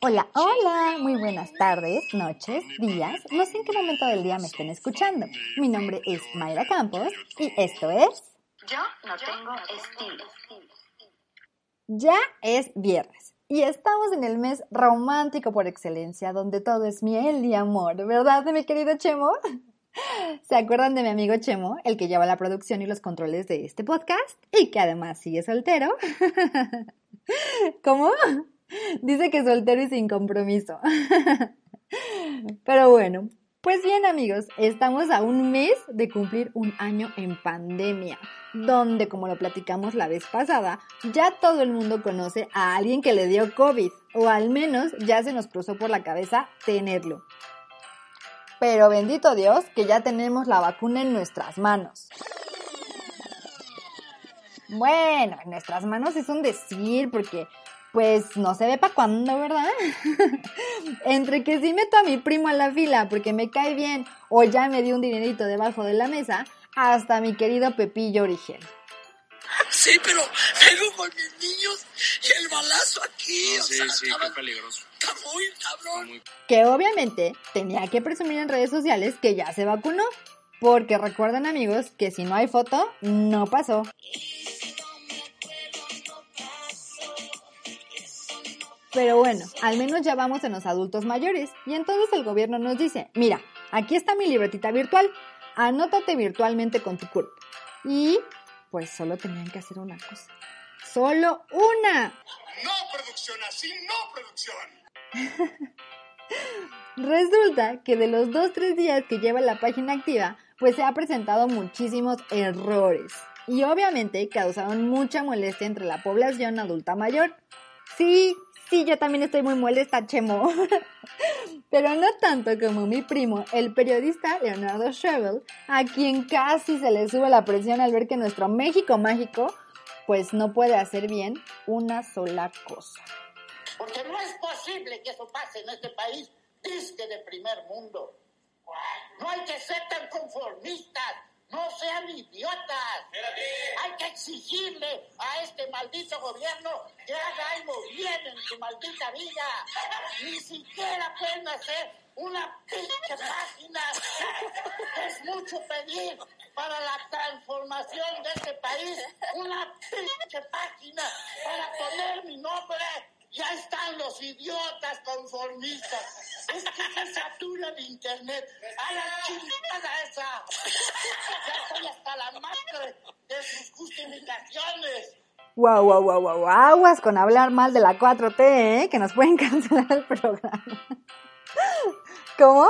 Hola, hola, muy buenas tardes, noches, días, no sé en qué momento del día me estén escuchando. Mi nombre es Mayra Campos y esto es... Yo no tengo estilo. Ya es viernes y estamos en el mes romántico por excelencia, donde todo es miel y amor, ¿verdad, mi querido Chemo? ¿Se acuerdan de mi amigo Chemo, el que lleva la producción y los controles de este podcast y que además sigue soltero? ¿Cómo? Dice que soltero y sin compromiso. Pero bueno, pues bien amigos, estamos a un mes de cumplir un año en pandemia, donde como lo platicamos la vez pasada, ya todo el mundo conoce a alguien que le dio COVID, o al menos ya se nos cruzó por la cabeza tenerlo. Pero bendito Dios que ya tenemos la vacuna en nuestras manos. Bueno, en nuestras manos es un decir porque pues no se ve para cuándo, ¿verdad? Entre que sí meto a mi primo a la fila porque me cae bien o ya me dio un dinerito debajo de la mesa, hasta mi querido Pepillo Origen. Sí, pero vengo con mis niños y el balazo aquí. No, sí, sí, qué peligroso. Está muy cabrón. Que obviamente tenía que presumir en redes sociales que ya se vacunó. Porque recuerden amigos que si no hay foto, no pasó. Pero bueno, al menos ya vamos en los adultos mayores y entonces el gobierno nos dice, mira, aquí está mi libretita virtual, anótate virtualmente con tu cuerpo. Y pues solo tenían que hacer una cosa. Solo una. No producción, así no producción. Resulta que de los dos tres días que lleva la página activa, pues se ha presentado muchísimos errores. Y obviamente causaron mucha molestia entre la población adulta mayor. Sí, sí, yo también estoy muy molesta, Chemo. Pero no tanto como mi primo, el periodista Leonardo Shevel, a quien casi se le sube la presión al ver que nuestro México mágico, pues no puede hacer bien una sola cosa. Porque no es posible que eso pase en este país, disque de primer mundo. No hay que ser tan conformistas. No sean idiotas. Hay que exigirle este maldito gobierno que haga algo bien en su maldita vida. Ni siquiera pueden hacer una pinche página. Es mucho pedir para la transformación de este país. Una pinche página para poner mi nombre. Ya están los idiotas conformistas. Es que se satura el internet. A la chingada esa. Ya estoy hasta la madre de sus justificaciones. Wow, wow, wow, wow, aguas con hablar mal de la 4T, ¿eh? Que nos pueden cancelar el programa. ¿Cómo?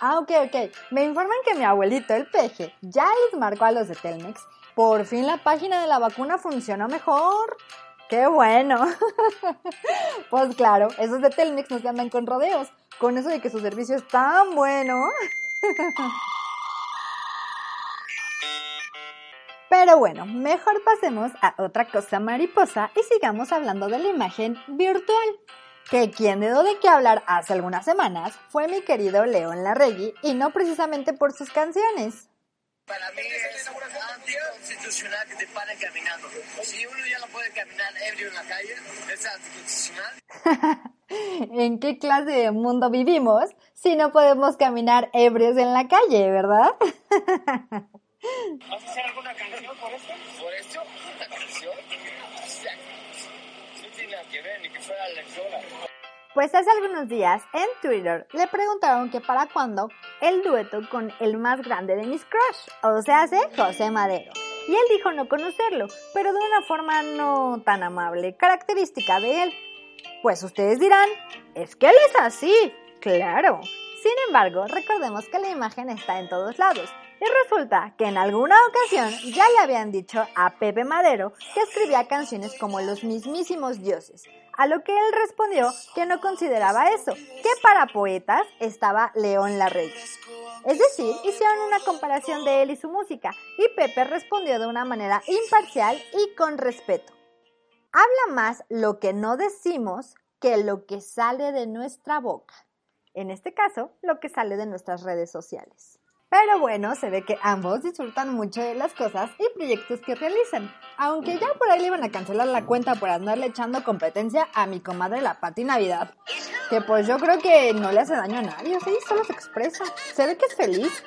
Ah, ok, ok. Me informan que mi abuelito, el peje, ya les marcó a los de Telmex. Por fin la página de la vacuna funcionó mejor. ¡Qué bueno! pues claro, esos de Telmex no se andan con rodeos. Con eso de que su servicio es tan bueno. Pero bueno, mejor pasemos a otra cosa mariposa y sigamos hablando de la imagen virtual. Que quien dio de qué hablar hace algunas semanas fue mi querido León Larregui y no precisamente por sus canciones. Para mí es anticonstitucional que te paren caminando. Si uno ya no puede caminar ebrio en la calle, es anticonstitucional. ¿En qué clase de mundo vivimos si no podemos caminar ebrios en la calle, verdad? ¿Vas a hacer alguna canción por esto? ¿Por esto? ¿Una canción? No tiene nada que ver, ni que fuera lectora. Pues hace algunos días en Twitter le preguntaron que para cuándo el dueto con el más grande de mis crush, o sea, hace José Madero. Y él dijo no conocerlo, pero de una forma no tan amable, característica de él. Pues ustedes dirán, es que él es así, claro. Sin embargo, recordemos que la imagen está en todos lados. Y resulta que en alguna ocasión ya le habían dicho a Pepe Madero que escribía canciones como los mismísimos dioses, a lo que él respondió que no consideraba eso, que para poetas estaba León Larregui. Es decir, hicieron una comparación de él y su música, y Pepe respondió de una manera imparcial y con respeto. Habla más lo que no decimos que lo que sale de nuestra boca. En este caso, lo que sale de nuestras redes sociales. Pero bueno, se ve que ambos disfrutan mucho de las cosas y proyectos que realizan. Aunque ya por ahí le iban a cancelar la cuenta por andarle echando competencia a mi comadre la Pati Navidad. Que pues yo creo que no le hace daño a nadie, sí, solo se expresa. Se ve que es feliz.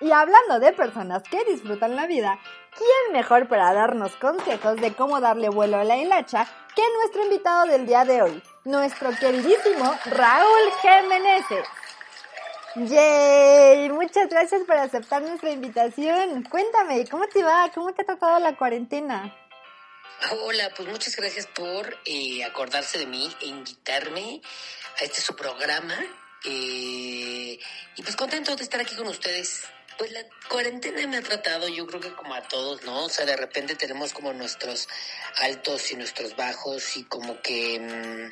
Y hablando de personas que disfrutan la vida, ¿quién mejor para darnos consejos de cómo darle vuelo a la hilacha que nuestro invitado del día de hoy, nuestro queridísimo Raúl Jiménez? Yay, muchas gracias por aceptar nuestra invitación. Cuéntame, ¿cómo te va? ¿Cómo te ha tratado la cuarentena? Hola, pues muchas gracias por eh, acordarse de mí e invitarme a este su programa. Eh, y pues contento de estar aquí con ustedes. Pues la cuarentena me ha tratado, yo creo que como a todos, ¿no? O sea, de repente tenemos como nuestros altos y nuestros bajos y como que... mm,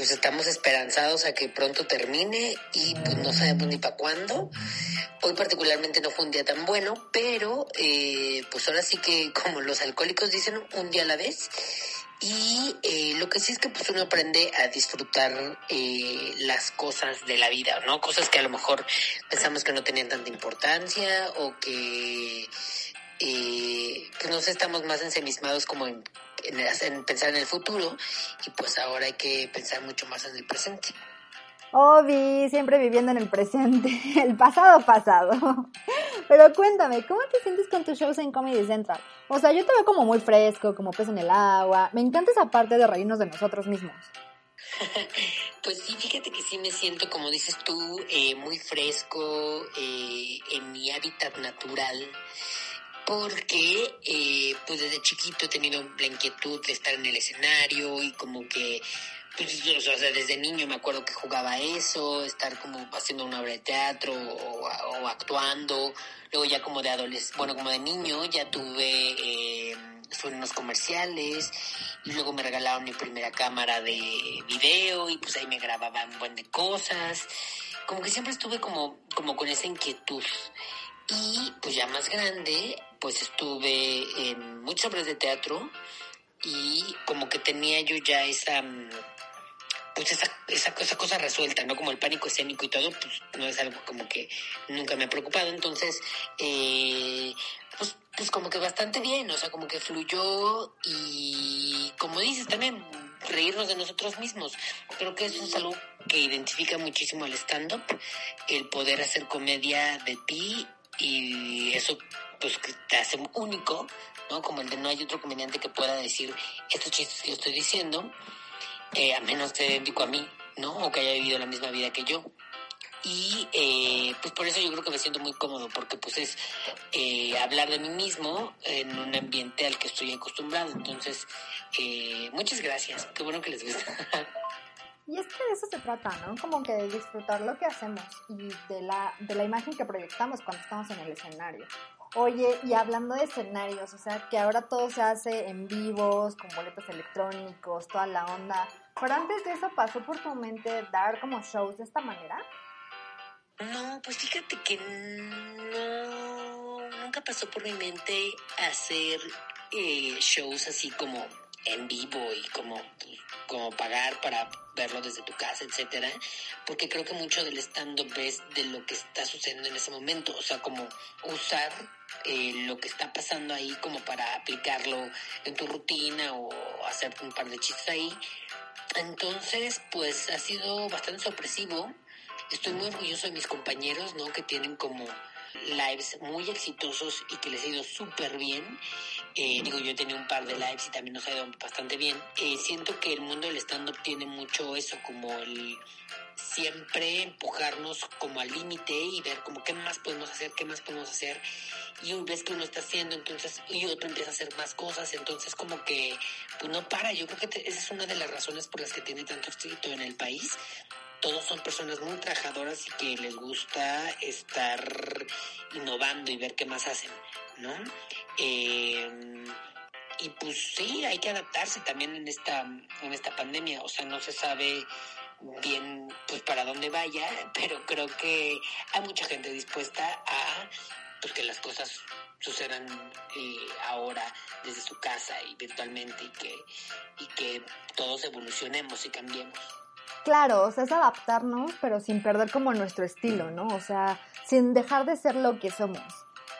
pues estamos esperanzados a que pronto termine y pues no sabemos ni para cuándo. Hoy particularmente no fue un día tan bueno, pero eh, pues ahora sí que como los alcohólicos dicen, un día a la vez. Y eh, lo que sí es que pues uno aprende a disfrutar eh, las cosas de la vida, ¿no? Cosas que a lo mejor pensamos que no tenían tanta importancia o que eh, pues no sé, estamos más ensemismados como en, en, en pensar en el futuro y pues ahora hay que pensar mucho más en el presente. Obi, siempre viviendo en el presente, el pasado pasado. Pero cuéntame, ¿cómo te sientes con tus shows en Comedy Central? O sea, yo te veo como muy fresco, como pez en el agua. Me encanta esa parte de reírnos de nosotros mismos. Pues sí, fíjate que sí me siento, como dices tú, eh, muy fresco, eh, en mi hábitat natural, porque eh, pues desde chiquito he tenido la inquietud de estar en el escenario y como que, pues, o sea, desde niño me acuerdo que jugaba eso, estar como haciendo una obra de teatro o, actuando, luego ya como de adolescente, bueno, como de niño ya tuve... Eh, unos comerciales y luego me regalaron mi primera cámara de video y pues ahí me grababa un buen de cosas. Como que siempre estuve como, como con esa inquietud. Y pues ya más grande, pues estuve en muchas obras de teatro y como que tenía yo ya esa mm, pues esa, esa, cosa resuelta, ¿no? Como el pánico escénico y todo, pues no es algo como que nunca me ha preocupado. Entonces, eh, pues, pues como que bastante bien, o sea, como que fluyó y como dices también, reírnos de nosotros mismos. Creo que eso es algo que identifica muchísimo al stand-up, el poder hacer comedia de ti y eso pues que te hace único, ¿no? Como el de no hay otro comediante que pueda decir estos chistes que yo estoy diciendo, eh, a menos te dedico a mí, ¿no? O que haya vivido la misma vida que yo. Y eh, pues por eso yo creo que me siento muy cómodo, porque pues es eh, hablar de mí mismo en un ambiente al que estoy acostumbrado. Entonces, eh, muchas gracias, qué bueno que les gusta. Y es que de eso se trata, ¿no? Como que de disfrutar lo que hacemos y de la, de la imagen que proyectamos cuando estamos en el escenario. Oye, y hablando de escenarios, o sea, que ahora todo se hace en vivos, con boletos electrónicos, toda la onda. Pero antes de eso pasó por tu mente dar como shows de esta manera. No, pues fíjate que no, nunca pasó por mi mente hacer eh, shows así como en vivo y como, como pagar para verlo desde tu casa, etcétera, porque creo que mucho del stand-up es de lo que está sucediendo en ese momento, o sea, como usar eh, lo que está pasando ahí como para aplicarlo en tu rutina o hacer un par de chistes ahí. Entonces, pues ha sido bastante sorpresivo. Estoy muy orgulloso de mis compañeros, ¿no? Que tienen como lives muy exitosos y que les ha ido súper bien. Eh, digo, yo he tenido un par de lives y también nos ha ido bastante bien. Eh, siento que el mundo del stand-up tiene mucho eso, como el siempre empujarnos como al límite y ver como qué más podemos hacer, qué más podemos hacer. Y ves que uno está haciendo, entonces, y otro empieza a hacer más cosas, entonces como que, pues no para. Yo creo que te- esa es una de las razones por las que tiene tanto éxito en el país. Todos son personas muy trabajadoras y que les gusta estar innovando y ver qué más hacen, ¿no? Eh, y pues sí, hay que adaptarse también en esta, en esta pandemia. O sea, no se sabe bien pues para dónde vaya, pero creo que hay mucha gente dispuesta a pues que las cosas sucedan eh, ahora desde su casa y virtualmente y que, y que todos evolucionemos y cambiemos. Claro, o sea, es adaptarnos, pero sin perder como nuestro estilo, ¿no? O sea, sin dejar de ser lo que somos.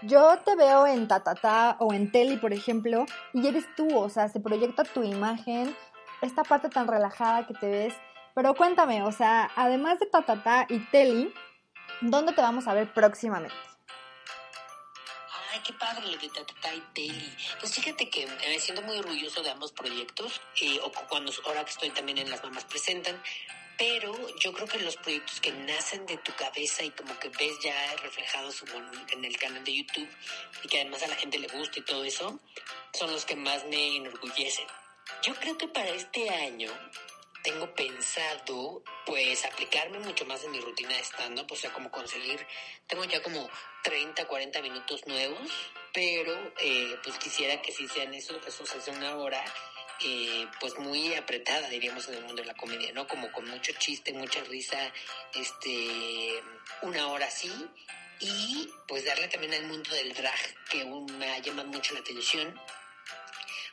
Yo te veo en Tatata o en Teli, por ejemplo, y eres tú, o sea, se proyecta tu imagen, esta parte tan relajada que te ves. Pero cuéntame, o sea, además de Tatata y Teli, ¿dónde te vamos a ver próximamente? Qué padre lo de Tatata y Teli. Pues fíjate que me siento muy orgulloso de ambos proyectos, eh, o cuando ahora que estoy también en Las Mamás Presentan, pero yo creo que los proyectos que nacen de tu cabeza y como que ves ya reflejados en el canal de YouTube y que además a la gente le gusta y todo eso, son los que más me enorgullecen. Yo creo que para este año tengo pensado pues aplicarme mucho más en mi rutina de stand-up, o sea, como conseguir, tengo ya como 30, 40 minutos nuevos, pero eh, pues quisiera que sí sean esos, esos hace una hora eh, pues muy apretada, diríamos, en el mundo de la comedia, ¿no? Como con mucho chiste, mucha risa, este, una hora así, y pues darle también al mundo del drag, que me ha llamado mucho la atención,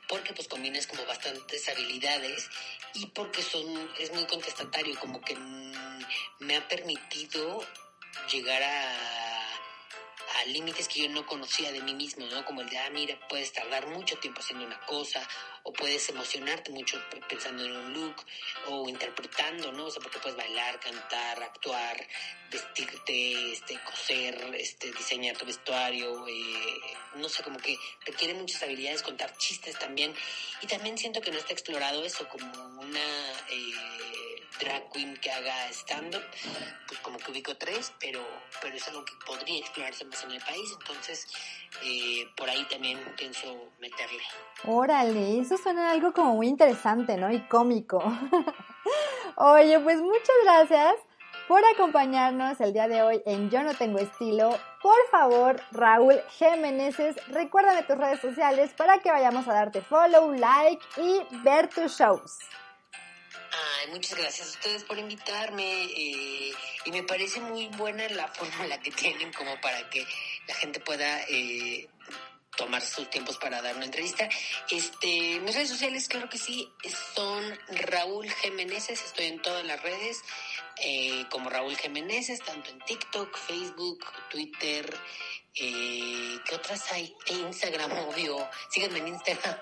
porque pues combinas como bastantes habilidades y porque son, es muy contestatario, como que me ha permitido llegar a a límites que yo no conocía de mí mismo, ¿no? Como el de, ah, mira, puedes tardar mucho tiempo haciendo una cosa, o puedes emocionarte mucho pensando en un look, o interpretando, ¿no? O sea, porque puedes bailar, cantar, actuar, vestirte, este, coser, este, diseñar tu vestuario, eh, no sé, como que requiere muchas habilidades, contar chistes también, y también siento que no está explorado eso como una... Eh, drag queen que haga stand-up, pues como que ubico tres, pero, pero es algo que podría explorarse más en el país, entonces eh, por ahí también pienso meterle. Órale, eso suena algo como muy interesante, ¿no? Y cómico. Oye, pues muchas gracias por acompañarnos el día de hoy en Yo No Tengo Estilo. Por favor, Raúl Jiménez, recuérdame tus redes sociales para que vayamos a darte follow, like y ver tus shows. Ay, muchas gracias a ustedes por invitarme eh, y me parece muy buena la fórmula que tienen como para que la gente pueda eh, tomar sus tiempos para dar una entrevista. Este, mis redes sociales, claro que sí, son Raúl Jiménez, estoy en todas las redes eh, como Raúl Jiménez, tanto en TikTok, Facebook, Twitter, ¿qué otras hay? Instagram, obvio, síganme en Instagram.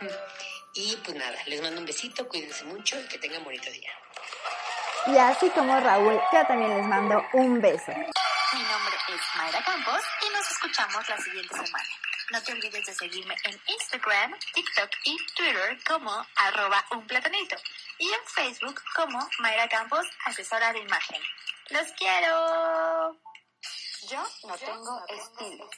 Y pues nada, les mando un besito, cuídense mucho y que tengan bonito día. Y así como Raúl, yo también les mando un beso. Mi nombre es Mayra Campos y nos escuchamos la siguiente semana. No te olvides de seguirme en Instagram, TikTok y Twitter como arroba un platanito y en Facebook como Mayra Campos, asesora de imagen. ¡Los quiero! Yo no tengo estilo.